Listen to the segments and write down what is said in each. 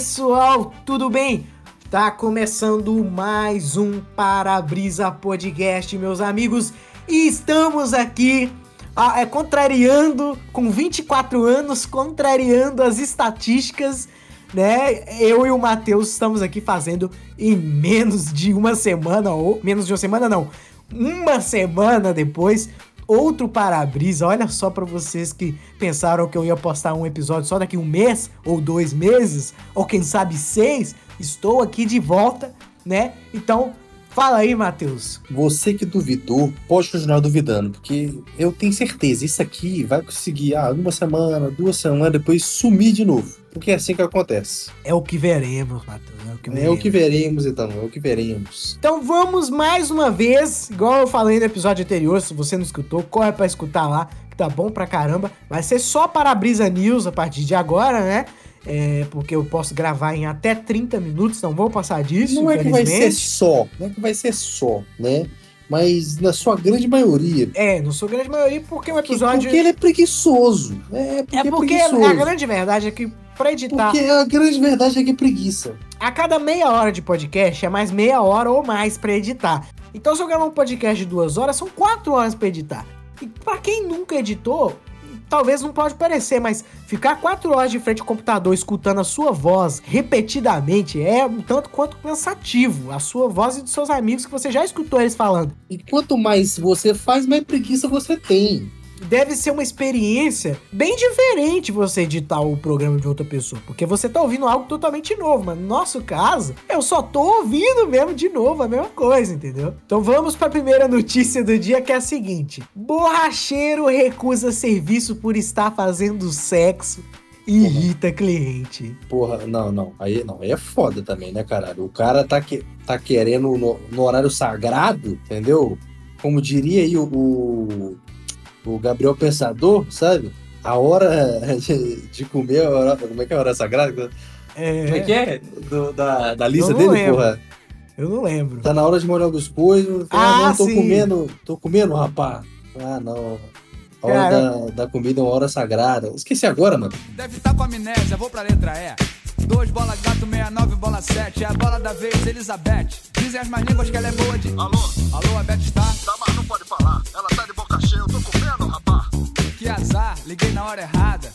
pessoal, tudo bem? Tá começando mais um Para-Brisa Podcast, meus amigos, e estamos aqui ah, é, contrariando, com 24 anos, contrariando as estatísticas, né? Eu e o Matheus estamos aqui fazendo em menos de uma semana, ou menos de uma semana não, uma semana depois, outro para-brisa. Olha só para vocês que pensaram que eu ia postar um episódio só daqui um mês, ou dois meses, ou quem sabe seis. Estou aqui de volta, né? Então, fala aí, Matheus. Você que duvidou, pode continuar duvidando, porque eu tenho certeza, isso aqui vai conseguir, ah, uma semana, duas semanas, depois sumir de novo. Porque é assim que acontece. É o que veremos, Matheus. É o que veremos. É o que veremos, então, é o que veremos. Então vamos mais uma vez, igual eu falei no episódio anterior, se você não escutou, corre pra escutar lá, que tá bom pra caramba. Vai ser só para a Brisa News a partir de agora, né? É, porque eu posso gravar em até 30 minutos, não vou passar disso. Não é que vai ser só, não é que vai ser só, né? Mas na sua grande maioria. É, na sua grande maioria, porque o episódio. Porque ele é preguiçoso. É porque, é porque é a grande verdade é que pra editar. Porque a grande verdade é que é preguiça. A cada meia hora de podcast é mais meia hora ou mais pra editar. Então, se eu gravar um podcast de duas horas, são quatro horas pra editar. E pra quem nunca editou, talvez não pode parecer, mas ficar quatro horas de frente ao computador escutando a sua voz repetidamente é um tanto quanto cansativo. A sua voz e dos seus amigos que você já escutou eles falando. E quanto mais você faz, mais preguiça você tem deve ser uma experiência bem diferente você editar o programa de outra pessoa, porque você tá ouvindo algo totalmente novo, mas no nosso caso, eu só tô ouvindo mesmo de novo a mesma coisa, entendeu? Então vamos para a primeira notícia do dia que é a seguinte: Borracheiro recusa serviço por estar fazendo sexo irrita cliente. Porra, não, não. Aí não, aí é foda também, né, caralho? O cara tá, que, tá querendo no, no horário sagrado, entendeu? Como diria aí o, o, o Gabriel Pensador, sabe? A hora de, de comer, a hora, como é que é a hora sagrada? É... Como é que é? Do, da, da lista dele, lembro. porra? Eu não lembro. Tá na hora de molhar algumas coisas. Ah, ah não, tô sim. comendo, tô comendo, rapaz. Ah, não. A hora Cara. da, da comida é uma hora sagrada. Esqueci agora, mano. Deve estar com amnésia, vou pra letra E. Dois bola gato, 69, bola 7. É a bola da vez, Elizabeth. Dizem as más línguas que ela é boa de. Alô? Alô, a Beth está? Tá, mas não pode falar. Ela tá de cheia, eu tô comendo, rapá. Que azar, liguei na hora errada.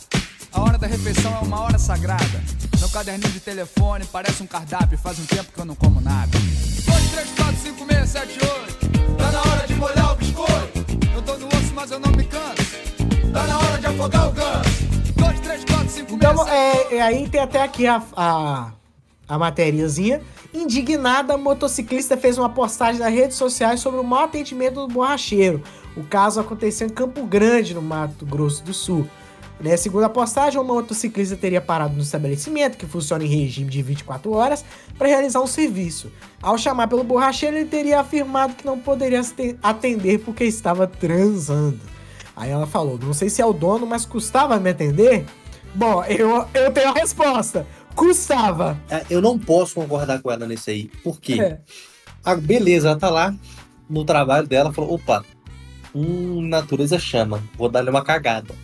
A hora da refeição é uma hora sagrada. Meu caderninho de telefone parece um cardápio. Faz um tempo que eu não como nada. 2, 3, 4, 5, 6, 7, 8. Tá na hora de molhar o biscoito. Eu tô no osso, mas eu não me canso. Tá na hora de afogar o ganso. 2, 3, 4, 5, 6, Então, 7, é, é, aí tem até aqui a, a, a materiazinha. Indignada, a motociclista fez uma postagem nas redes sociais sobre o mau atendimento do borracheiro. O caso aconteceu em Campo Grande, no Mato Grosso do Sul. Né, segundo a postagem, uma motociclista teria parado no estabelecimento, que funciona em regime de 24 horas, para realizar um serviço. Ao chamar pelo borracheiro, ele teria afirmado que não poderia atender porque estava transando. Aí ela falou: Não sei se é o dono, mas custava me atender? Bom, eu, eu tenho a resposta. Custava. É, Eu não posso concordar com ela nesse aí. Por quê? É. Ah, beleza, ela tá lá no trabalho dela, falou, opa, hum, natureza chama, vou dar-lhe uma cagada.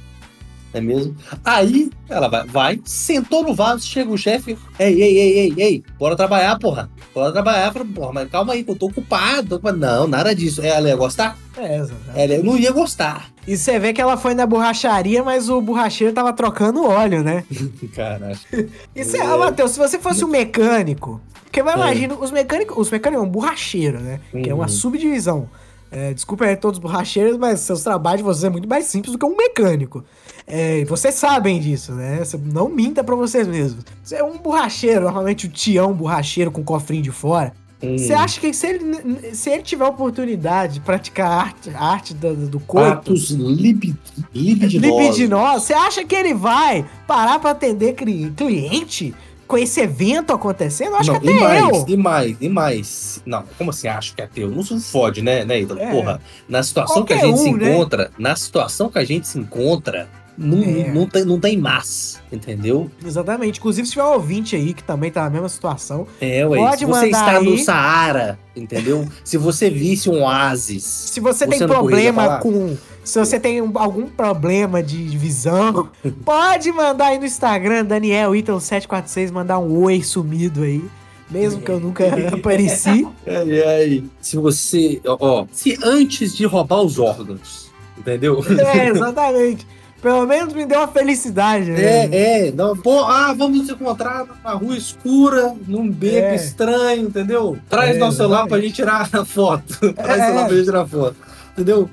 É mesmo? Aí ela vai, vai, sentou no vaso, chega o chefe, ei, ei, ei, ei, ei, bora trabalhar, porra. Bora trabalhar. Porra, mas calma aí, que eu tô ocupado. tô ocupado." Não, nada disso. Ela ia gostar? É, exatamente. Ela não ia gostar. E você vê que ela foi na borracharia, mas o borracheiro tava trocando óleo, né? Caralho. E você, É. ah, Matheus, se você fosse um mecânico, porque vai É. imagina, os mecânicos, os mecânicos é um borracheiro, né? Que é uma Uhum. subdivisão. É, desculpa aí todos os borracheiros, mas seus trabalhos de vocês é muito mais simples do que um mecânico. É, e vocês sabem disso, né? Você não minta pra vocês mesmos. Você é um borracheiro, normalmente o tião borracheiro com cofrinho de fora. Hum. Você acha que se ele, se ele tiver oportunidade de praticar a arte, arte do, do corpo, Atos lib... libidinosos. você acha que ele vai parar pra atender cli- cliente com esse evento acontecendo? Eu acho não, que e até mais, eu. e mais, e mais. Não, como assim acho que é teu? Não se fode, né, né, Ítalo? É. Porra, na situação que a Qualquer gente se um, né? encontra, na situação que a gente se encontra, não, É. não, tem, não tem mas, entendeu? Exatamente. Inclusive, se tiver um ouvinte aí que também tá na mesma situação, É, ué. Pode se você mandar está no aí. Saara, entendeu? se você visse um oásis. se você, Você tem problema com. Se você tem um- algum problema de visão, pode mandar aí no Instagram, Daniel Ítalo 746, mandar um oi sumido aí. Mesmo que eu nunca apareci. Ai, ai. Se você. Ó, se antes de roubar os órgãos, entendeu? É, exatamente. Pelo menos me deu uma felicidade, né? É, é. Não, pô, ah, vamos nos encontrar numa rua escura, num beco É. estranho, entendeu? Traz É, nosso celular pra gente tirar a foto. Traz É. o celular pra gente tirar a foto. Entendeu?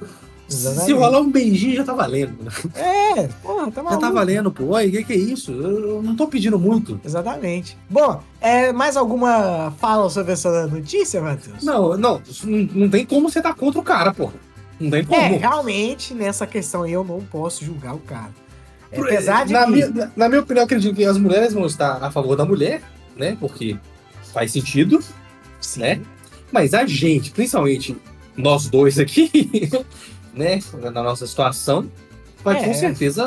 Se Exatamente. rolar um beijinho já tá valendo. É, porra, tá Já maluco. tá valendo, pô. Oi, o que, que é isso? Eu não tô pedindo muito. Exatamente. Bom, é, mais alguma fala sobre essa notícia, Matheus? Não, não, não tem como você tá contra o cara, porra. Não tem como. É, realmente, nessa questão aí eu não posso julgar o cara. É, apesar de na, que... minha, na- na minha opinião, eu acredito que as mulheres vão estar a favor da mulher, né? Porque faz sentido, Sim. né? Mas a gente, principalmente nós dois aqui, né? Na nossa situação, vai É. com certeza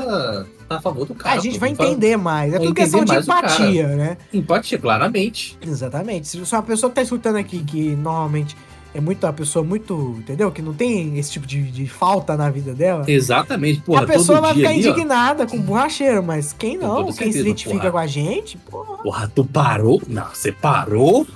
estar a favor do cara. a gente vai entender mais. É vai tudo questão de empatia, né? Empatia, claramente. Exatamente. Se é uma pessoa que tá escutando aqui, que normalmente é muito uma pessoa muito, entendeu? Que não tem esse tipo de, de falta na vida dela. Exatamente. Porra, a pessoa vai ficar ali, ó. indignada com borracheiro, mas quem não, quem se identifica porra. com a gente, porra. Porra, tu parou? Não, você parou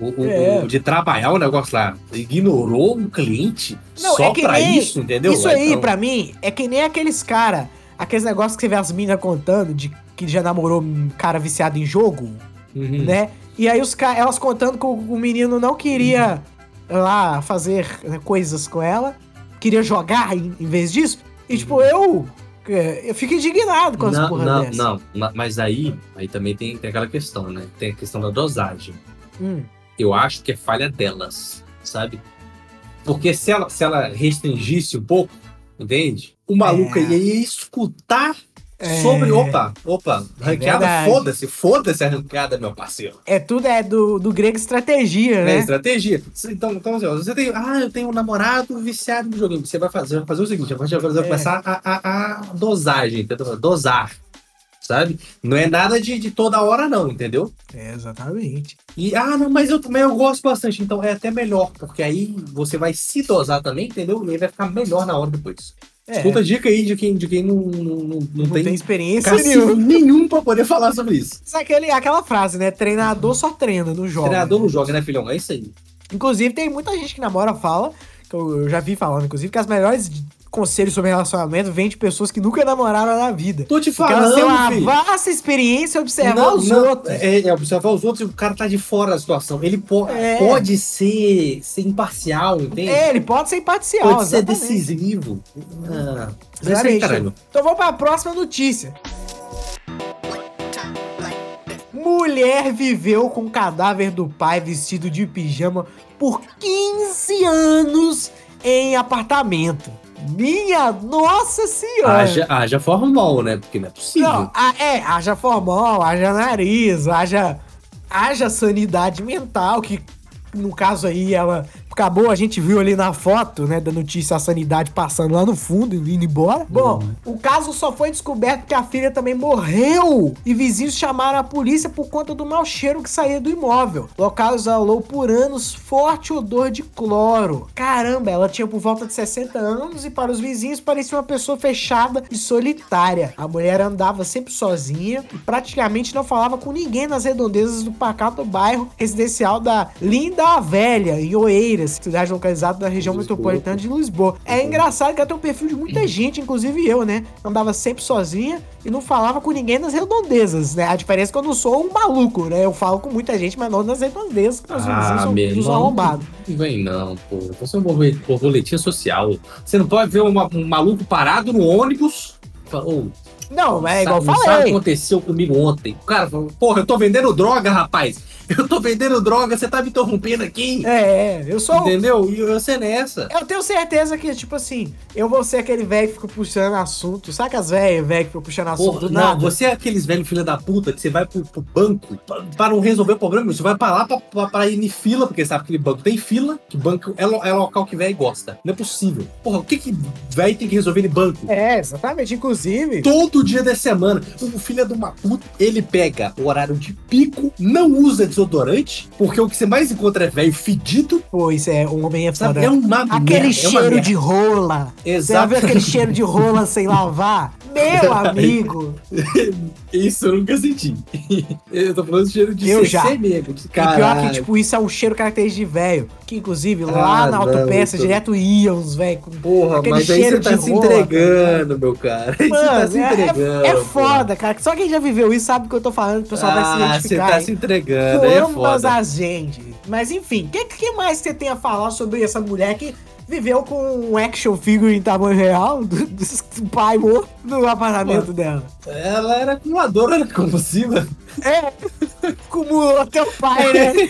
o, o- É. o- de trabalhar o negócio lá. Ignorou um cliente Não, só é pra nem- isso, entendeu? Isso aí, Então, pra mim, é que nem aqueles cara, aqueles negócios que você vê as minas contando de que já namorou um cara viciado em jogo, uhum. né? E aí os elas contando que o, o menino não queria lá fazer né, coisas com ela, queria jogar em, em vez disso. E tipo, eu, é, eu fico indignado com as Não, porra não, dessa. não, ma- mas aí, aí também tem, tem aquela questão, né? Tem a questão da dosagem. Hum, Eu acho que é falha delas, sabe? Porque se ela, se ela restringisse um pouco, entende? O maluco É. ia escutar É. sobre. Opa, opa, ranqueada, verdade. foda-se, foda-se a ranqueada, meu parceiro. é tudo é do, do grego estratégia, É, né? estratégia. Então, então assim, você tem. Ah, eu tenho um namorado viciado no joguinho. Você vai fazer, vai fazer o seguinte: você vai, vai É. começar a, a, a dosagem, entendeu? Dosar. Sabe? Não é nada de, de toda hora, não, entendeu? É, exatamente. E, ah, não, mas eu também eu gosto bastante. Então é até melhor, porque aí você vai se dosar também, entendeu? E aí vai ficar melhor na hora depois. É, Escuta a dica aí de quem, de quem não, não, não, não tem, tem, experiência nenhuma. nenhum pra poder falar sobre isso. Isso é aquele, aquela frase, né? Treinador só treina, não joga. Treinador não joga, né, filhão? É isso aí. Inclusive, tem muita gente que namora fala, que eu, eu já vi falando, inclusive, que as melhores conselhos sobre relacionamento vêm de pessoas que nunca namoraram na vida. Tô te Porque elas falando, têm uma vasta experiência observar Não, os não, outros. É, é, observar os outros e o cara tá de fora da situação. Ele po- É. pode ser, ser imparcial, entende? É, ele pode ser imparcial. pode ser exatamente. decisivo. Ah, aí, Exatamente. Então vamos para a próxima notícia. Mulher viveu com o cadáver do pai vestido de pijama por 15 anos em apartamento. Minha nossa senhora! Haja, haja formal, né? Porque não é possível. Não, a- é, haja formal, haja nariz, haja, haja sanidade mental, que no caso aí ela acabou, a gente viu ali na foto, né, da notícia a sanidade passando lá no fundo e indo embora. Bom, o caso só foi descoberto que a filha também morreu e vizinhos chamaram a polícia por conta do mau cheiro que saía do imóvel. O local exalou por anos forte odor de cloro. Caramba, ela tinha por volta de 60 anos e para os vizinhos parecia uma pessoa fechada e solitária. A mulher andava sempre sozinha e praticamente não falava com ninguém nas redondezas do pacato bairro residencial da Linda Velha, em Oeiras, cidade localizada na região Lisboa. metropolitana de Lisboa. É engraçado que tem um perfil de muita gente, inclusive eu, né? Andava sempre sozinha e não falava com ninguém nas redondezas, né? A diferença é que eu não sou um maluco, né? Eu falo com muita gente, mas não nas redondezas, que vizinhos Ah, uns irmão. arrombados. Não vem não, pô. Você é um borboletinha social. Você não pode ver uma- um maluco parado no ônibus. Ô, Não, é igual eu Sabe- não sabe o que falei. aconteceu comigo ontem. O cara falou, porra, eu tô vendendo droga, rapaz. Eu tô vendendo droga, você tá me interrompendo aqui. É, é, eu sou. Entendeu? E você nessa. Eu tenho certeza que, tipo assim, eu vou ser aquele velho que fica puxando assunto. Sabe as velhas, velho, que ficam puxando assunto Porra, do não, nada? você é aqueles velhos filha da puta que você vai pro, pro banco pra, pra não resolver o problema. Você vai pra lá pra, pra, pra ir em fila, porque sabe que aquele banco tem fila, que banco é, é local que velho gosta. Não é possível. Porra, o que que velho tem que resolver em banco? É, exatamente. Inclusive, Todo dia da semana, o filho é de uma puta, ele pega o horário de pico, não usa desodorante, porque o que você mais encontra é velho fedido, pô, isso é um homem é foda. É uma Aquele merda, é uma cheiro merda. de rola. Você Exato. viu aquele cheiro de rola sem lavar? Meu amigo. Isso eu nunca senti. eu tô falando de cheiro de Eu já. mesmo. De E pior que, tipo, isso é um cheiro característico de velho. Que, inclusive, lá Ah, na autopeça, direto ia uns velho Porra, aquele mas aí cheiro você tá se rola, entregando, meu cara. Aí você tá Mano, se é- entregando. é, pô. foda, cara. Só quem já viveu isso sabe o que eu tô falando, o pessoal vai se Ah, você identificar. tá hein? se entregando, aí é Ambas foda. as gente. Mas enfim, o que, que mais você tem a falar sobre essa mulher que viveu com um action figure em tamanho real do, do pai morto no apartamento dela? Ela era acumuladora né, compulsiva. É, acumulou até o pai, né?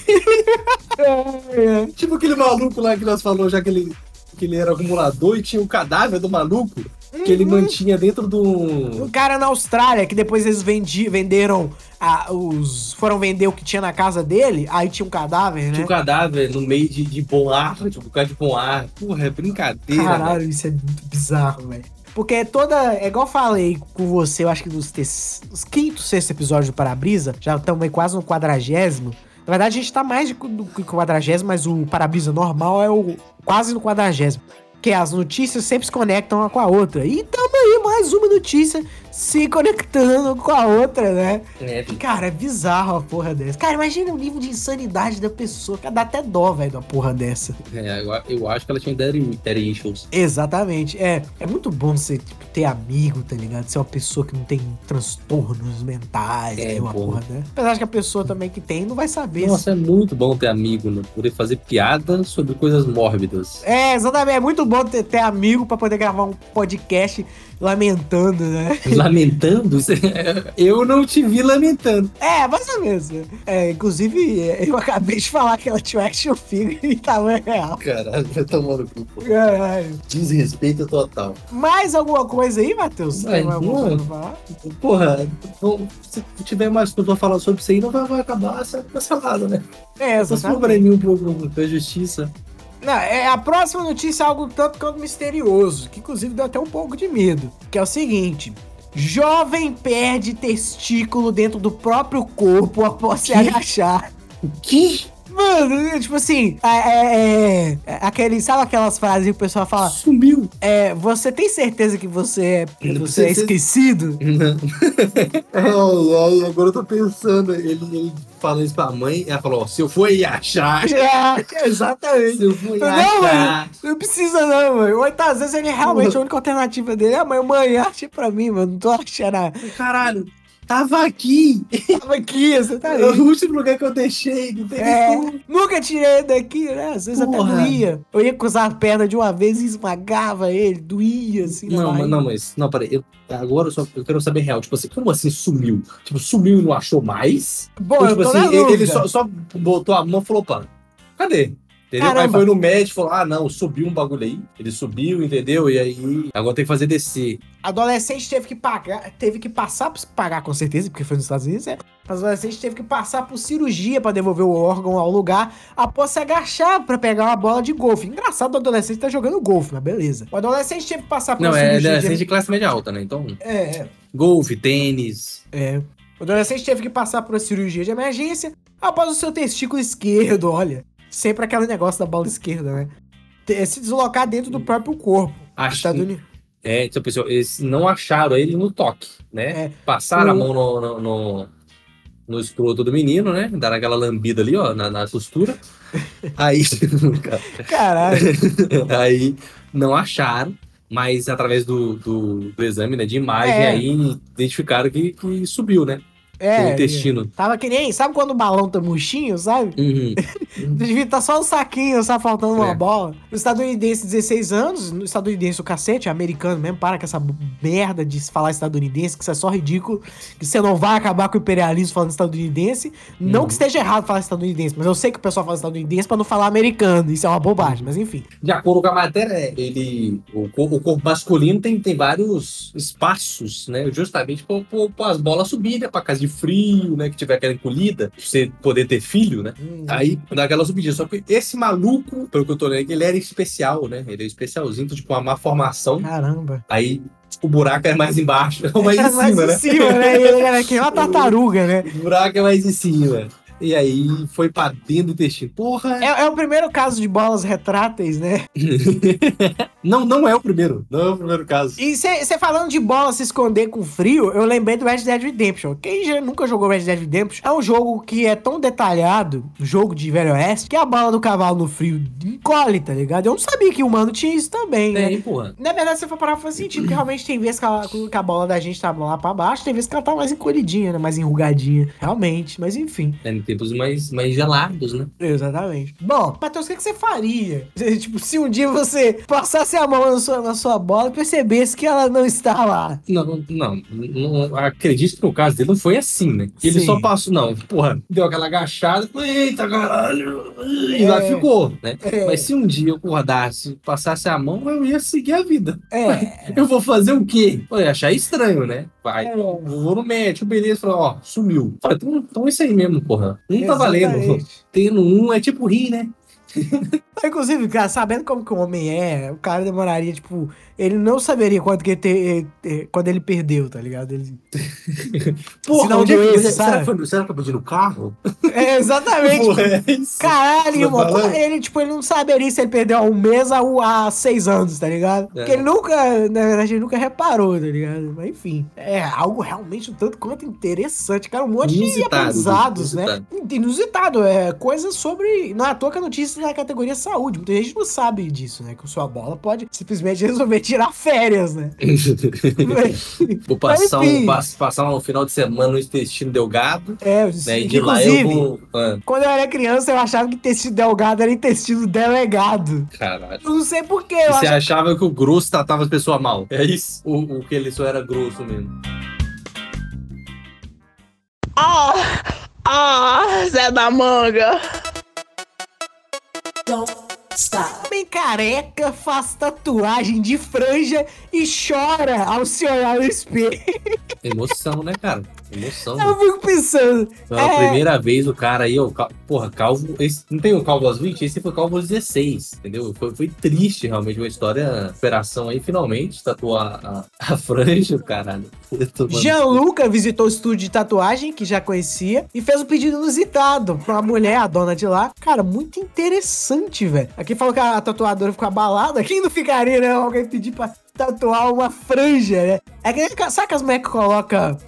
É, é. Tipo aquele maluco lá que nós falou já que ele, que ele era acumulador e tinha o cadáver do maluco que ele mantinha dentro do. Um cara na Austrália que depois eles vendi, venderam a- os. Foram vender o que tinha na casa dele, aí tinha um cadáver, né? Tinha um cadáver no meio de, de bom ar, tipo, causa de bom ar. Porra, é brincadeira. Caralho, isso é muito bizarro, velho. Porque é toda. É igual eu falei com você, eu acho que nos, tes- nos quinto, sexto episódios do Parabrisa, já estamos aí quase no quadragésimo. Na verdade, a gente tá mais do que quadragésimo, mas o Parabrisa normal é o quase no quadragésimo. Que as notícias sempre se conectam uma com a outra. E tamo aí, mais uma notícia se conectando com a outra, né? É. Cara, é bizarro a porra dessa. Cara, imagina o nível de insanidade da pessoa. Cara, dá até dó, velho, da porra dessa. É, eu, eu acho que ela tinha daddy, issues. Exatamente. É, é muito bom você tipo, ter amigo, tá ligado? Ser uma pessoa que não tem transtornos mentais, É, é, uma bom. porra, né? Apesar que a pessoa também que tem não vai saber. Nossa, é muito bom ter amigo, né? Poder fazer piada sobre coisas mórbidas. É, exatamente. É muito bom ter, ter amigo pra poder gravar um podcast lamentando, né? Lamentando? É- Eu não te vi lamentando. É, mais ou menos. É, inclusive, é, eu acabei de falar que ela tinha um action figure em tamanho real. Caralho, vai tomar no cu. Caralho. Desrespeito total. Mais alguma coisa aí, Matheus? Alguma não. falar? Porra, não- se tiver mais coisa pra falar sobre isso aí, não vai, vai acabar essa cancelado, né? É, Só se for exatamente. pra mim um pouco da justiça. Não, é, a próxima notícia é algo tanto quanto misterioso, que inclusive deu até um pouco de medo. Que é o seguinte: jovem perde testículo dentro do próprio corpo após se Que? agachar. Que? Mano, é tipo assim, é, é- é- aquele, sabe aquelas frases que o pessoal fala? Sumiu. É, você tem certeza que você é, Não você é esquecido? Ai, ai, agora eu tô pensando. Ele, ele falou isso pra mãe, ela falou: ó, se eu for aí achar. É, exatamente. Se eu for aí Não, achar. mano, não precisa não, mano. Muitas vezes ele realmente a única alternativa dele é, mãe, mãe, acha pra mim, mano. Não tô achando. a- Caralho, tava aqui. Tava aqui, você tá É o aí. último lugar que eu deixei. Não tem É, como. nunca tirei ele daqui, né? Às vezes Porra. até doía. Eu ia cruzar a perna de uma vez e esmagava ele, doía, assim. Não, mas não, mas. Não, peraí. Eu, agora eu, só, eu quero saber real. Tipo assim, como assim sumiu? Tipo, sumiu e não achou mais? Bom, Ou, eu tipo tô assim, na ele, ele só, só botou a mão e falou, pá, cadê? Entendeu? Aí Caramba. foi no médico e falou: ah, não, subiu um bagulho aí. Ele subiu, entendeu? E aí agora tem que fazer descer. Adolescente teve que pagar, teve que passar, pagar com certeza, porque foi nos Estados Unidos, né? Mas adolescente teve que passar por cirurgia pra devolver o órgão ao lugar após se agachar pra pegar uma bola de golfe. Engraçado o adolescente tá jogando golfe, mas beleza. O adolescente teve que passar por Não, é cirurgia. adolescente de... de classe média alta, né? Então, É, é. golfe, tênis. É. O adolescente teve que passar por uma cirurgia de emergência após o seu testículo esquerdo, olha. Sempre aquele negócio da bola esquerda, né? Te- Se deslocar dentro do próprio corpo. Acho Estados Unidos. É, então, pessoal, eles não acharam ele no toque, né? É. Passaram a O- mão no, no, no, no escroto do menino, né? Deram aquela lambida ali, ó, na, na costura. Aí, Caralho. aí não acharam, mas através do, do, do exame né, de imagem, É. aí identificaram que, que subiu, né? É. o intestino. Tava que nem. Sabe quando o balão tá murchinho, sabe? Uhum. Devia estar só um saquinho, só faltando uma É. bola. O estadunidense, 16 anos, no estadunidense o cacete, é americano mesmo, para com essa merda de falar estadunidense, que isso é só ridículo, que você não vai acabar com o imperialismo falando estadunidense. Não Uhum. que esteja errado falar estadunidense, mas eu sei que o pessoal fala estadunidense pra não falar americano, isso é uma bobagem, mas enfim. De acordo com a matéria, ele, o, cor- o corpo masculino tem, tem vários espaços, né? Justamente para as bolas subirem, né? Para casa de frio, né? Que tiver aquela encolhida, pra você poder ter filho, né? Aí dá aquela subidinha. Só que esse maluco, pelo que eu tô lendo, ele era especial, né? Ele é especialzinho, então, tipo, uma má formação. Caramba. Aí o buraco é mais embaixo, não mais Era em cima, né? cima, né? E Ele era que nem uma tartaruga, né? O buraco é mais em cima. E aí foi pra dentro do intestino. Porra! É, é o primeiro caso de bolas retráteis, né? Não, não é o primeiro. Não é o primeiro caso. E você falando de bola se esconder com frio, eu lembrei do Red Dead Redemption. Quem já nunca jogou Red Dead Redemption, é um jogo que é tão detalhado, um jogo de Velho Oeste, que a bola do cavalo no frio encolhe, tá ligado? Eu não sabia que o humano tinha isso também, né? Tem, porra. Na verdade, você for parar, faz sentido, porque realmente tem vezes que a, que a bola da gente tá lá pra baixo, tem vezes que ela tá mais encolhidinha, né? Mais enrugadinha. Realmente, mas enfim. É, em tempos mais, mais gelados, né? Exatamente. Bom, Matheus, o que, que você faria? Tipo, se um dia você passasse a mão na sua, na sua bola e percebesse que ela não está lá. Não, não, não, acredito que no caso dele não foi assim, né? Ele Sim. só passou, não, porra, deu aquela agachada, eita caralho, e É. lá ficou, né? É. Mas se um dia eu acordasse, passasse a mão, eu ia seguir a vida. É. Eu vou fazer o quê? Eu ia achar estranho, né? Vai, É. vou no médico, beleza, falou, ó, sumiu. Falei, então, então é isso aí mesmo, porra. Não tá valendo. Tendo um é tipo rir, né? Inclusive, cara, sabendo como que o homem é, o cara demoraria, tipo, ele não saberia quanto que ele eh, quando ele perdeu, tá ligado? Ele... Se não onde é que- será, foi, será que eu perdi no carro? É, exatamente. Porra, é isso. Caralho, Tá irmão. Ele, tipo, ele não saberia se ele perdeu há um mês ou há seis anos, tá ligado? Porque ele nunca, na verdade, ele nunca reparou, tá ligado? Mas enfim, é algo realmente um tanto quanto interessante, cara. Um monte de Inusitado, aprendizados, né? inusitado. Inusitado, é coisa sobre. Não é à toa que a notícia da categoria saúde. Muita gente não sabe disso, né? Que sua bola pode simplesmente resolver tirar férias, né? Vou passar Mas, um, pass- passar um final de semana no intestino delgado, É, né? E de lá eu inclusive, vou. Ah, quando eu era criança, eu achava que intestino delgado era intestino delegado. caralho. Eu não sei porquê, você acho achava que o grosso tratava as pessoas mal? É isso? O, o que ele só era grosso mesmo. Ah, Zé da Manga. Homem careca faz tatuagem de franja e chora ao se olhar no espelho. Emoção, né, cara? Emoção. Eu fico pensando. Pela é, primeira vez o cara aí, ó, porra, calvo. Esse, não tem o calvo aos 20? Esse foi calvo aos 16, entendeu? Foi, foi triste, realmente, uma história. Operação aí, finalmente, tatuou a, a, a franja, caralho. Mano, Gianluca visitou o estúdio de tatuagem, que já conhecia, e fez um pedido inusitado pra mulher, a dona de lá. Cara, muito interessante, velho. Aqui falou que a tatuadora ficou abalada. Quem não ficaria, né? Alguém pedir pra tatuar uma franja, né? É que, sabe que as mulheres que coloca...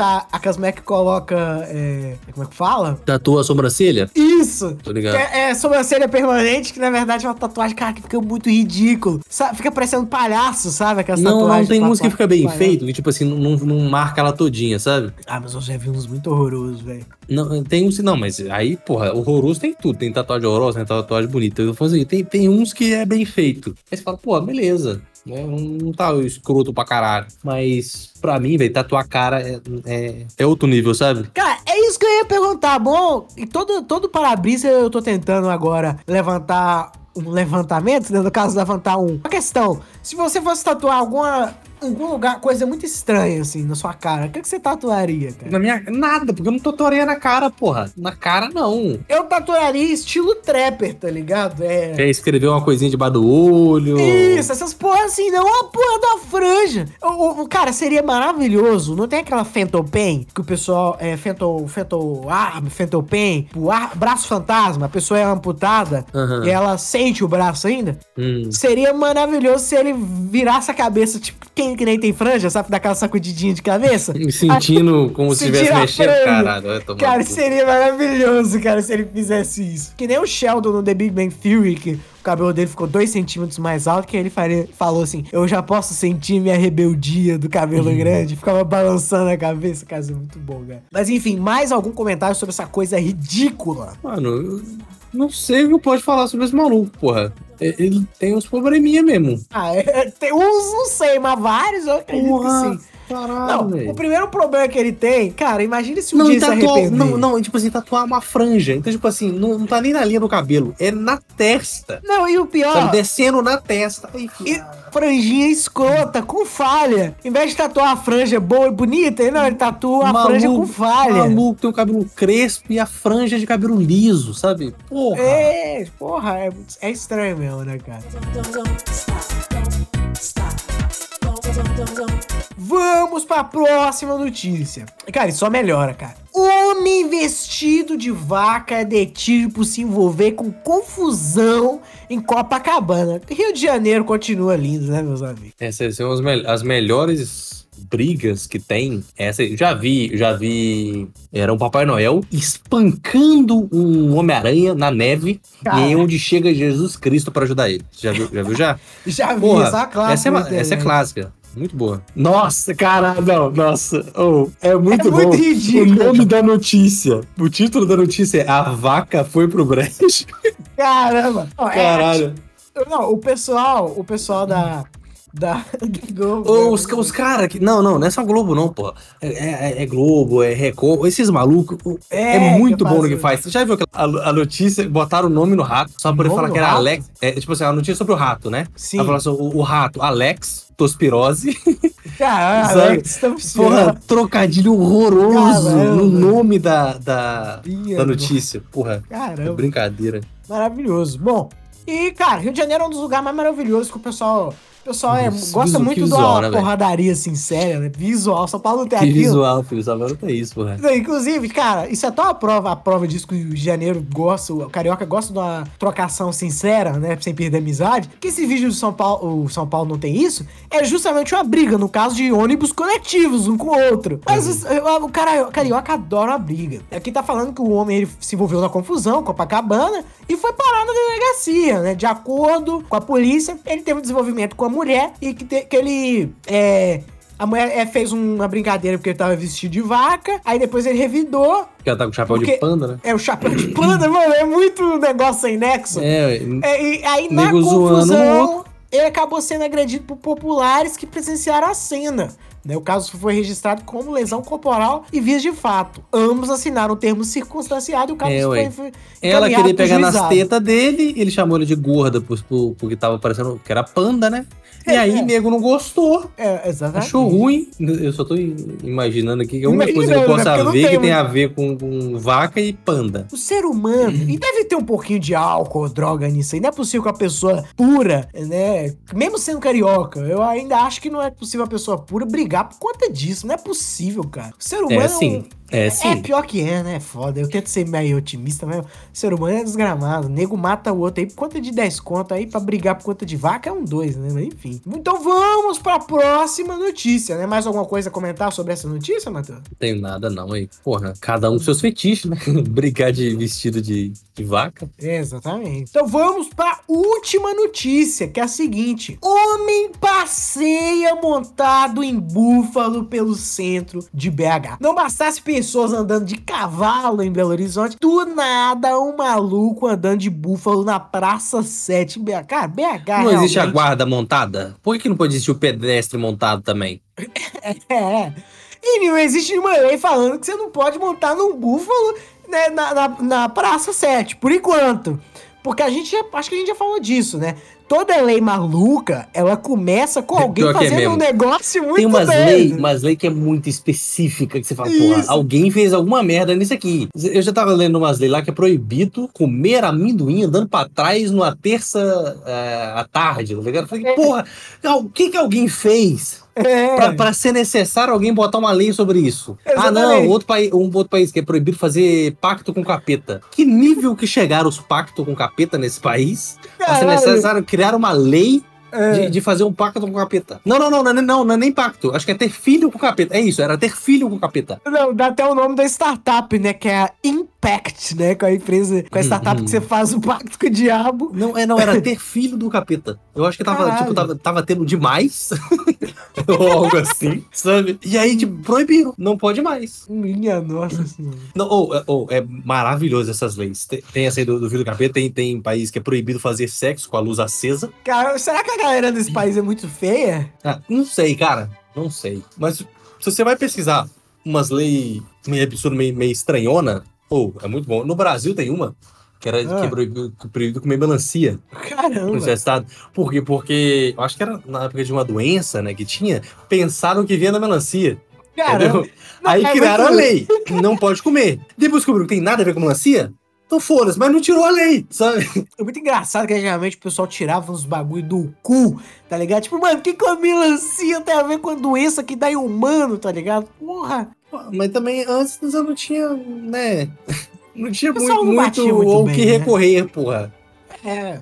Tá, a Casmec coloca. É, como é que fala? Tatuou a sobrancelha? Isso! Tô ligado. É, é sobrancelha permanente, que na verdade é uma tatuagem, cara, que fica muito ridículo. Sabe, fica parecendo palhaço, sabe? Aquelas Não, tatuagens. não tem uns que fica bem feito, que tipo assim, não, não marca ela todinha, sabe? Ah, mas eu já vi uns muito horrorosos, velho. Não, tem uns, não, mas aí, porra, horroroso tem tudo. Tem tatuagem horrorosa, tem tatuagem bonita. Eu falo assim, tem, tem uns que é bem feito. Aí você fala, pô, beleza. Né, Não tá escroto pra caralho. Mas, pra mim, velho, tatuar cara é, é, é outro nível, sabe? Cara, é isso que eu ia perguntar. Bom, e todo, todo para-brisa eu tô tentando agora levantar um levantamento, né? No caso, levantar um. Uma questão: se você fosse tatuar alguma. Algum lugar, coisa muito estranha, assim, na sua cara, o que, que você tatuaria, cara? Na minha. Nada, porque eu não tatuaria na cara, porra. Na cara, não. Eu tatuaria estilo trapper, tá ligado? É. Quer escrever uma coisinha debaixo do olho. Isso, essas porra assim, não a porra da franja. O, o- cara, seria maravilhoso. Não tem aquela Fenton Pen que o pessoal é Fenton, Fenton arm, Fenton Pen, o ar- braço fantasma, a pessoa é amputada Aham. e ela sente o braço ainda. Hum. Seria maravilhoso se ele virasse a cabeça, tipo, quem que nem tem franja, sabe? Daquela sacudidinha de cabeça. Me sentindo como se estivesse a mexendo. Caralho, Cara, seria maravilhoso, cara, se ele fizesse isso. Que nem o Sheldon no The Big Bang Theory, que o cabelo dele ficou dois centímetros mais alto, que ele faria, falou assim, eu já posso sentir minha rebeldia do Uhum. cabelo grande. Ficava balançando a cabeça, cara, é muito bom, cara. Mas enfim, mais algum comentário sobre essa coisa ridícula? Mano, eu não sei o que pode falar sobre esse maluco, porra. Ele tem uns probleminha mesmo. Ah, é, tem uns, não sei, mas vários eu acredito que Porra, sim. Caralho, Não, velho. o primeiro problema que ele tem, cara, imagine se um Não, dia e ele se tatuar, arrepender. não, não, tipo assim, tatuar uma franja. Então, tipo assim, não, não tá nem na linha do cabelo, é na testa. Não, e o pior... Sabe, descendo na testa. Aí, E franjinha escrota, com falha. Em vez de tatuar a franja boa e bonita, não, ele tatua a franja com falha. Maluco, tem o cabelo crespo e a franja de cabelo liso, sabe? Porra. É, porra, é, é estranho mesmo, né, cara? Vamos pra próxima notícia. Cara, isso só melhora, cara. Homem vestido de vaca é detido por se envolver com confusão em Copacabana. Rio de Janeiro continua lindo, né, meus amigos? Essas são as, mel- as melhores brigas que tem. Essa, eu já vi, já vi. Era um Papai Noel espancando um Homem-Aranha na neve. Cara. E aí onde chega Jesus Cristo pra ajudar ele. Já viu? Já viu já? Já vi Porra, essa clássica. essa, é, uma- essa é clássica. Muito boa. Nossa, caralho, não, nossa. Oh, é muito É bom. muito ridículo. O nome da notícia. O título da notícia é A Vaca Foi pro Brejo. Caramba. É, Caralho. Não, o pessoal, o pessoal da. Da. Globo, Ô, né? os, os caras que. Não, não, não é só Globo, não, pô. É, é- é Globo, é Record. Esses malucos. É, É, muito bom no que faz-. Você já viu aquela, a, a notícia? Botaram o nome no rato, só pra Nome falar que era rato? Alex. É, tipo assim, a notícia sobre o rato, né? Sim. Ela falou assim: o, o rato, Alex, tospirose. Caralho? Alex, Porra, trocadilho horroroso Caramba. no nome da, da, da notícia. Porra, é Caramba, brincadeira. maravilhoso. Bom, e cara, Rio de Janeiro é um dos lugares mais maravilhosos que o pessoal. O pessoal é, Isso, gosta visu- muito que da visual, né, porradaria sincera, né? Visual. São Paulo não tem Que aquilo. visual, filho. Salvador tem isso, porra. Não, Inclusive, cara, isso é tão a prova, a prova disso que o Rio de Janeiro gosta, o carioca gosta de uma trocação sincera, né? Sem perder amizade. Que esse vídeo do São Paulo, o São Paulo não tem isso, é justamente uma briga, no caso de ônibus coletivos, um com o outro. Mas os- o, cara, o carioca adora a briga. Aqui tá falando que o homem ele se envolveu na confusão, Copacabana, e foi parar na delegacia, né? De acordo com a polícia, ele teve um desenvolvimento com a mulher e que, te- que ele. É, a mulher é, fez uma brincadeira porque ele tava vestido de vaca. Aí depois ele revidou. Porque ela tá com chapéu Porque- de panda, né? É o chapéu de panda, mano. É muito negócio sem nexo. É, É, e aí na confusão, ele acabou sendo agredido por populares que presenciaram a cena. né? O caso foi registrado como lesão corporal e vias de fato. Ambos assinaram o termo circunstanciado e o caso É, foi, Ela queria pegar nas juizado. tetas dele, ele chamou ela de gorda por, por- porque tava parecendo que era panda, né? E É, aí, é. nego não gostou, É, exatamente. achou ruim. Eu só tô imaginando aqui que é uma coisa que eu né? possa Porque não ver que tem a ver com, com vaca e panda. O ser humano, e deve ter um pouquinho de álcool, droga nisso aí. Não é possível que a pessoa pura, né? Mesmo sendo carioca, eu ainda acho que não é possível a pessoa pura brigar por conta disso. Não é possível, cara. O ser humano É um- sim, é É sim. pior que é, né? Foda. Eu tento ser meio otimista, mas o ser humano é desgramado. O nego mata o outro aí por conta de 10 conto aí pra brigar por conta de vaca é um 2, né? Mas enfim. Então vamos pra próxima notícia, né? Mais alguma coisa a comentar sobre essa notícia, Matheus? Não tenho nada não aí. Porra, cada um com seus fetiches, né? Brigar de vestido de, de vaca. Exatamente. Então vamos pra última notícia, que é a seguinte: Homem passeia montado em búfalo pelo centro de BH. Não bastasse pessoas andando de cavalo em Belo Horizonte, do nada um maluco andando de búfalo na Praça 7 em BH. Cara, BH não existe a realmente- guarda montada? Por que, que não pode existir o pedestre montado também? É. E não existe nenhuma lei falando que você não pode montar num búfalo né, na, na, na Praça 7, por enquanto. Porque a gente já, acho que a gente já falou disso, né? Toda lei maluca, ela começa com alguém Pior é fazendo mesmo. um negócio muito Tem umas leis umas lei que é muito específica, que você fala, porra, alguém fez alguma merda nisso aqui. Eu já tava lendo umas leis lá que é proibido comer amendoim andando pra trás numa terça é, à tarde, tá ligado? Eu falei, porra, o que que alguém fez É. pra, pra ser necessário alguém botar uma lei sobre isso? Ah, não, Exatamente. outro país, um outro país que é proibido fazer pacto com capeta. Que nível que chegaram os pactos com capeta nesse país? Pra ser necessário criar uma lei É. de, de fazer um pacto com o capeta. Não, não, não, não, não, não é nem pacto. Acho que é ter filho com o capeta. É isso, era ter filho com o capeta. Não, dá até o nome da startup, né? Que é a Impact, né? Com a empresa, com a startup Uhum. que você faz o pacto com o diabo. Não, é, não, era ter filho do capeta. Eu acho que tava, Caralho. tipo, tava, tava tendo demais. Ou algo assim, sabe? E aí, tipo, proibiram. Não pode mais. Minha nossa senhora. Não, ou, é- ou, é maravilhoso essas leis. Tem, tem essa aí do, do filho do capeta, tem, tem país que é proibido fazer sexo com a luz acesa. Cara, será que a galera desse país é muito feia? Ah, não sei, cara. Não sei. Mas se você vai pesquisar umas leis meio absurdas, meio, meio estranhona, ou é muito bom. No Brasil tem uma que era Ah. que proibido, proibido comer melancia no Caramba. seu estado. Por quê? Porque eu acho que era na época de uma doença, né, que tinha, pensaram que vinha da melancia. Caramba. Não, Aí é criaram a lei. Não pode comer. Depois descobriram que tem nada a ver com melancia. Então foda-se, mas não tirou a lei, sabe? É muito engraçado que antigamente o pessoal tirava uns bagulho do cu, tá ligado? Tipo, mano, o que, que a melancia tem a ver com a doença que dá em humano, tá ligado? Porra. Mas também antes eu não tinha, né? Não tinha muito, não muito, muito ao bem, que né? recorrer, porra. É.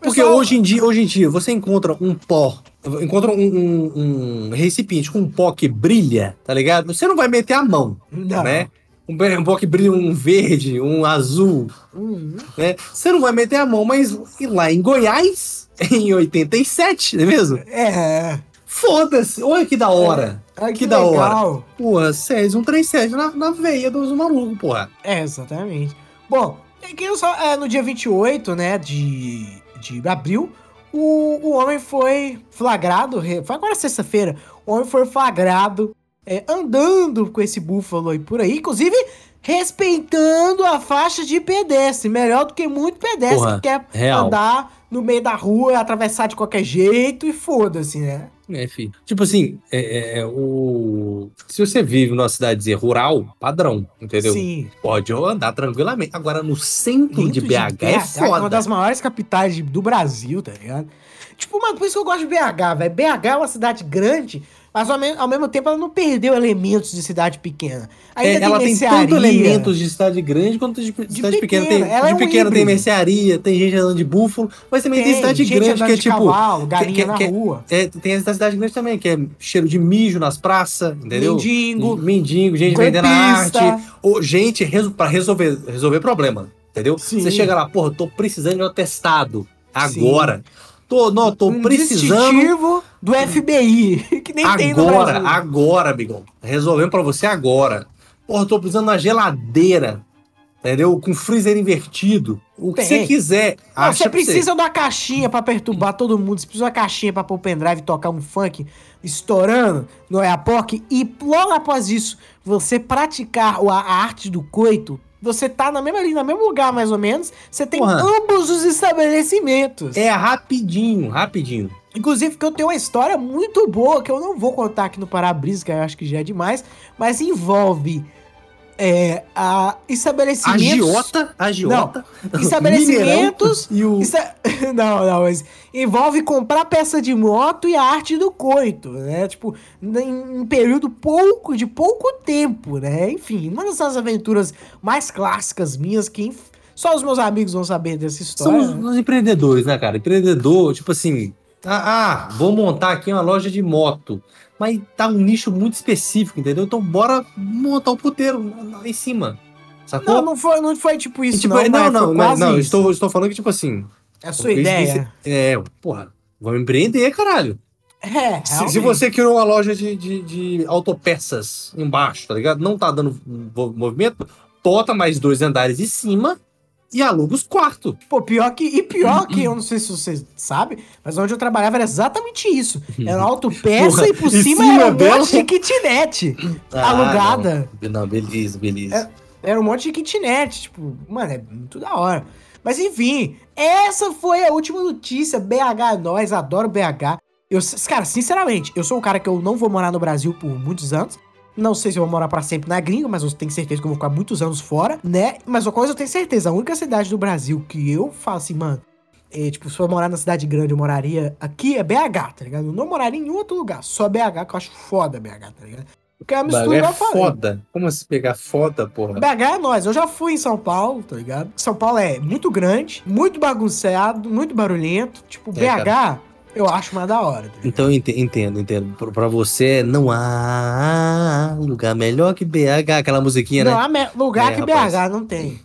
Porque Pessoal- hoje em dia, hoje em dia, você encontra um pó, encontra um, um- um recipiente com um pó que brilha, tá ligado? Você não vai meter a mão, Não. né? Um, be- pó que brilha um verde, um azul, Hum, né? Você não vai meter a mão, mas lá em Goiás, em 87, não é mesmo? É. Foda-se! Olha que da hora! Ai, Que da hora. Porra, César, um 37 na, na veia dos malucos, porra. É, exatamente. Bom, só, é, no dia 28, né, de, de abril, o, o homem foi flagrado, foi agora sexta-feira, o homem foi flagrado é, andando com esse búfalo aí por aí, inclusive respeitando a faixa de pedestre, melhor do que muito pedestre Porra, que quer real. andar no meio da rua, atravessar de qualquer jeito e foda-se, né? É, filho. Tipo assim, é, é, é, o... se você vive numa cidade rural, padrão, entendeu? Sim. Pode andar tranquilamente. Agora, no centro de Dentro BH, é que é uma foda. das maiores capitais de- do Brasil, tá ligado? Tipo, mano, por isso que eu gosto de BH, velho. BH é uma cidade grande, mas ao, me- ao mesmo tempo ela não perdeu elementos de cidade pequena. É, ela tem tanto elementos de cidade grande quanto de, cidade pequena. pequena. Tem, Ela de é um pequena tem híbrido. mercearia, tem gente andando de búfalo, mas também tem, cidade gente grande que é de tipo. Cavalo, galinha que- na que- rua. É, tem a cidade grande também, que é cheiro de mijo nas praças, entendeu? Mendigo. Mendigo, gente golpista. vendendo arte. Ou gente reso, pra resolver, resolver problema, entendeu? Sim. Você chega lá, porra, tô precisando de um atestado. Agora. Tô, não, tô Um precisando. do FBI, que nem tem no Agora, Brasil. agora, amigão. Resolvendo pra você agora. Porra, tô precisando de uma geladeira. Entendeu? Com freezer invertido. O que Tem. você quiser. Não, você precisa de uma caixinha pra perturbar todo mundo. Você precisa de uma caixinha pra pôr o pendrive e tocar um funk estourando no Eapoc. E logo após isso, você praticar a arte do coito, você tá na mesma ali, no mesmo lugar mais ou menos. Você tem Porra. ambos os estabelecimentos. É rapidinho, rapidinho. Inclusive que eu tenho uma história muito boa que eu não vou contar aqui no Parabrisa, que eu acho que já é demais, mas envolve é, a estabelecimentos... Agiota, agiota. Estabelecimentos Mineirão E o. é- Não, não, mas envolve comprar peça de moto e a arte do coito, né? Tipo, em um período pouco, de pouco tempo, né? Enfim, uma dessas aventuras mais clássicas minhas que só os meus amigos vão saber dessa história. São os, né? os empreendedores, né, cara? Empreendedor, tipo assim. Ah, ah, vou montar aqui uma loja de moto. Mas tá um nicho muito específico, entendeu? Então bora montar o puteiro lá em cima. Sacou? Não, não foi, não foi tipo E, isso, tipo, não, não, não, mas não, isso. estou, estou falando que, tipo assim. É a sua ideia. isso- é, porra, vamos empreender, caralho. É, Se, se você criou uma loja de, de, de autopeças embaixo, tá ligado? Não tá dando movimento, bota mais dois andares em cima e aluga os quartos. Pô, pior que. E pior que, eu não sei se você sabe, mas onde eu trabalhava era exatamente isso. Era uma autopeça e por cima, cima era um dela? monte de kitnet Ah, alugada. Não, não, beleza, beleza. Era um monte de kitnet, tipo, mano, é muito da hora. Mas enfim, essa foi a última notícia. BH é nós, adoro BH. Eu, cara, sinceramente, eu sou um cara que eu não vou morar no Brasil por muitos anos. Não sei se eu vou morar pra sempre na gringa, mas eu tenho certeza que eu vou ficar muitos anos fora, né? Mas uma coisa eu tenho certeza, a única cidade do Brasil que eu falo assim, mano, é, tipo, se eu morar na cidade grande, eu moraria aqui é BH, tá ligado? Eu não moraria em outro lugar, só BH, que eu acho foda BH, tá ligado? Porque é uma mistura, é foda. Como assim pegar foda, porra? BH é nós. Eu já fui em São Paulo, tá ligado? São Paulo é muito grande, muito bagunçado, muito barulhento. Tipo, É, BH Eu acho mais da hora. tá? Então eu ente- entendo, entendo. Pra- você, não há lugar melhor que BH, aquela musiquinha, não né? há me- lugar É, que rapaz. BH não tem.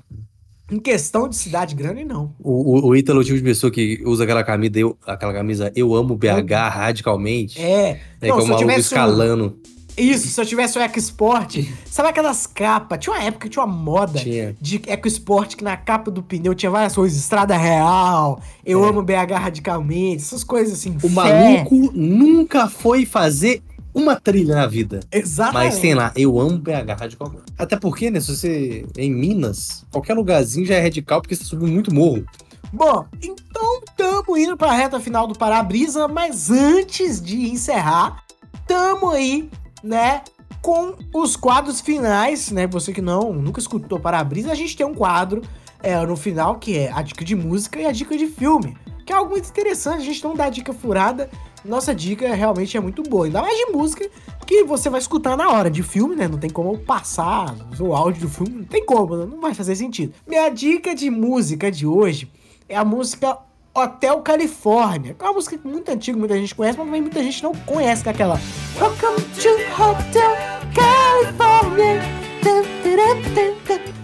Em questão de cidade grande, não. O, o, o Ítalo é o tipo de pessoa que usa aquela camisa, eu, aquela camisa Eu amo BH radicalmente. É. É não, que é se o eu maluco tivesse um- escalando. Isso, se eu tivesse o EcoSport, sabe aquelas capas? Tinha uma época que tinha uma moda Tinha. de EcoSport que na capa do pneu tinha várias coisas, Estrada Real, Eu É. amo BH radicalmente, essas coisas assim. O fé. maluco nunca foi fazer uma trilha na vida. Exatamente. Mas tem lá, eu amo BH radicalmente. Até porque, né, se você é em Minas, qualquer lugarzinho já é radical porque você subiu muito morro. Bom, então estamos indo para a reta final do Parabrisa, mas antes de encerrar, tamo aí, né, com os quadros finais, né? Você que não nunca escutou Parabrisa, a gente tem um quadro é, no final que é a dica de música e a dica de filme, que é algo muito interessante. A gente não dá dica furada, nossa dica realmente é muito boa, ainda mais de música que você vai escutar na hora de filme, né? Não tem como passar o áudio do filme, não tem como, né? não vai fazer sentido. Minha dica de música de hoje é a música Hotel Califórnia, que é uma música muito antiga, muita gente conhece, mas também muita gente não conhece, que é aquela Welcome to Hotel California.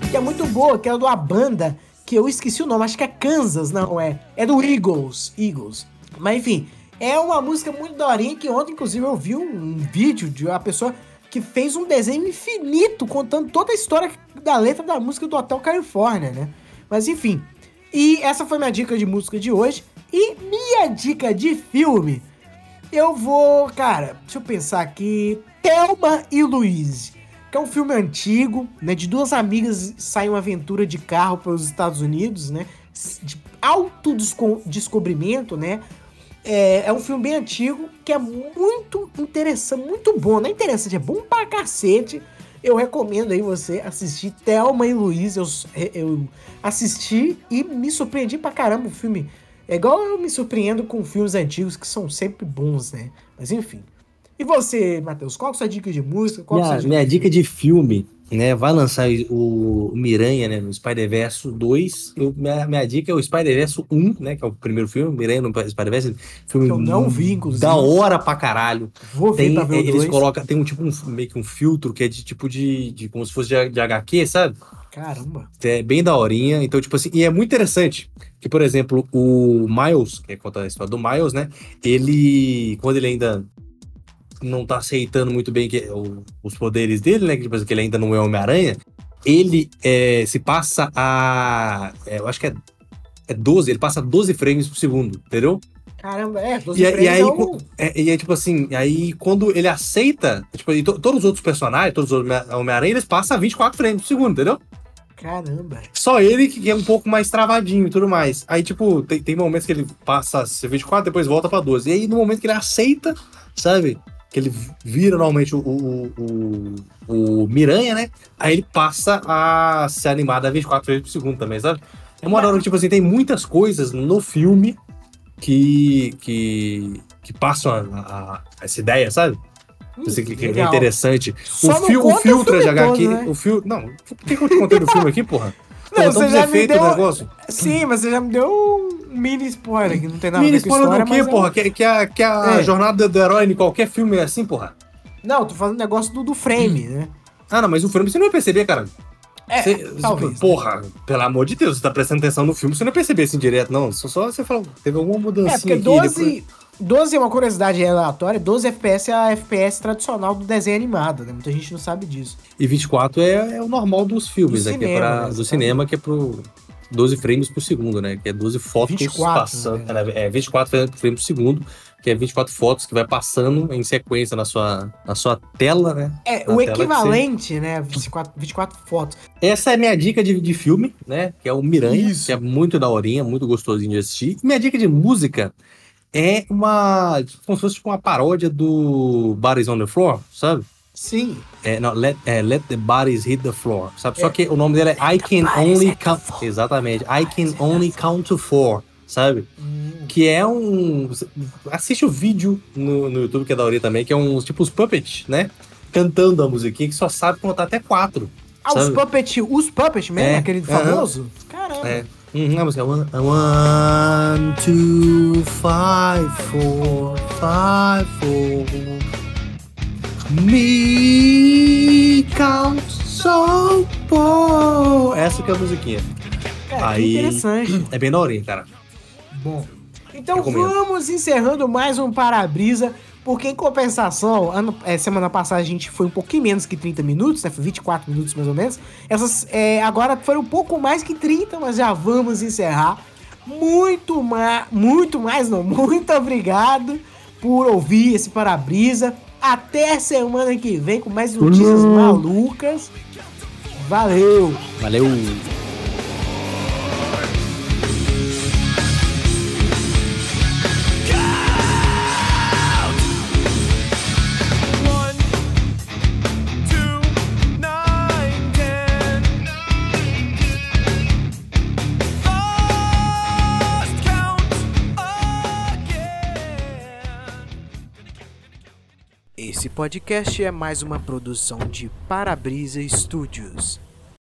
Que é muito boa, que é de uma banda que eu esqueci o nome, acho que é Kansas, não é? É do Eagles, Eagles. Mas enfim, é uma música muito daorinha que ontem, inclusive, eu vi um, um vídeo de uma pessoa que fez um desenho infinito contando toda a história da letra da música do Hotel California, né? Mas enfim, e essa foi minha dica de música de hoje. E minha dica de filme, eu vou, cara, deixa eu pensar aqui. Thelma e Louise, que é um filme antigo, né? De duas amigas saem uma aventura de carro pelos Estados Unidos, né? De autodescobrimento, né? É, é um filme bem antigo que é muito interessante, muito bom. Não é interessante, é bom pra cacete. Eu recomendo aí você assistir Thelma e Luiz. Eu, eu assisti e me surpreendi pra caramba o filme. É igual eu me surpreendo com filmes antigos que são sempre bons, né? Mas enfim. E você, Matheus, qual é a sua dica de música? Qual é a Minha, sua minha dica de filme, né? Vai lançar o Miranha, né? No Spider-Verse 2. Eu, minha, minha dica é o Spider-Verse 1, né? Que é o primeiro filme, Miranha no Spider-Verse. Filme Que eu não vi, inclusive. Da hora pra caralho. Vou ver Tem, pra ver eles dois. colocam, tem um tipo um, meio que um filtro que é de tipo de, de como se fosse de, de HQ, sabe? Caramba. É bem daorinha. Então, tipo assim, e é muito interessante que, por exemplo, o Miles, que é conta a história do Miles, né? Ele, quando ele ainda não tá aceitando muito bem que, o- os poderes dele, né? Que, tipo assim, que ele ainda não é Homem-Aranha, ele é, se passa a. é, eu acho que é, é 12, ele passa 12 frames por segundo, entendeu? Caramba, é, 12 E, aí- e frames aí, é é, e aí, tipo assim, aí quando ele aceita, tipo, to- todos os outros personagens, todos os Homem- Homem-Aranha, eles passam a 24 frames por segundo, entendeu? Caramba. Só ele que é um pouco mais travadinho e tudo mais. Aí, tipo, tem, tem momentos que ele passa a ser 24, depois volta pra 12. E aí, no momento que ele aceita, sabe? Que ele vira normalmente o, o, o, o Miranha, né? Aí ele passa a ser animado a 24 vezes por segundo também, sabe? É uma hora que, tipo assim, tem muitas coisas no filme que, que, que passam a, a- essa ideia, sabe? Hum, Assim, que, que é interessante. Só o, fil, o o filtro de HQ. todo, né? O fil, não, por que, que eu te contei do filme aqui, porra? Não, você já me deu- negócio. Sim, mas você já me deu um mini spoiler que não tem nada Mini a ver com spoiler história, do quê, é- porra? Que, que a, que a É. jornada do herói em qualquer filme é assim, porra? Não, tô falando negócio do, do frame, né? Ah, não, mas o filme você não vai perceber, cara. É, Você- talvez. Porra, pelo amor de Deus, você tá prestando atenção no filme, você não vai perceber assim direto, não. Só, só você falou, teve alguma mudança É, porque aqui. 12, depois- 12 é uma curiosidade aleatória, 12 FPS é a FPS tradicional do desenho animado, né? Muita gente não sabe disso. E 24 é, é o normal dos filmes, Do né? que é pra- né, do cinema, que é pro 12 frames por segundo, né? Que é 12 fotos 24, passando. né? É, 24 frames por segundo, que é 24 fotos que vai passando em sequência na sua, na sua tela, né? É, Na o equivalente, né? 24, 24 fotos. Essa é a minha dica de, de filme, né? Que é o Miranha, Isso. que é muito daorinha, muito gostosinho de assistir. Minha dica de música é uma. Como se fosse tipo uma paródia do Bodies on the Floor, sabe? Sim. É, não, let, é, let the Bodies Hit the Floor, sabe? Só É. que o nome dele é I Can Only Count. Exatamente. I Can Only Count to Four, sabe? Que é um. Assiste o vídeo no, no YouTube, que é da hora também, que é uns tipo os puppets, né? Cantando a musiquinha que só sabe contar até quatro. Ah, os Sabe? Puppet, os Puppet mesmo, É, aquele famoso? Caramba. É. Uhum, a música one, one, two, five, four, five, four. Me count so poor. Essa que é a musiquinha. É, Aí- interessante. É bem da horinha, cara. Bom, então Recomendo. vamos encerrando mais um Para-Brisa, porque em compensação, ano, é, semana passada a gente foi um pouquinho menos que 30 minutos, né? Foi 24 minutos mais ou menos. Essas, é, agora foi um pouco mais que 30, mas já vamos encerrar. Muito mais, muito mais não, muito obrigado por ouvir esse Para-Brisa. Até semana que vem com mais notícias malucas. Valeu! Valeu! Esse podcast é mais uma produção de Parabrisa Studios.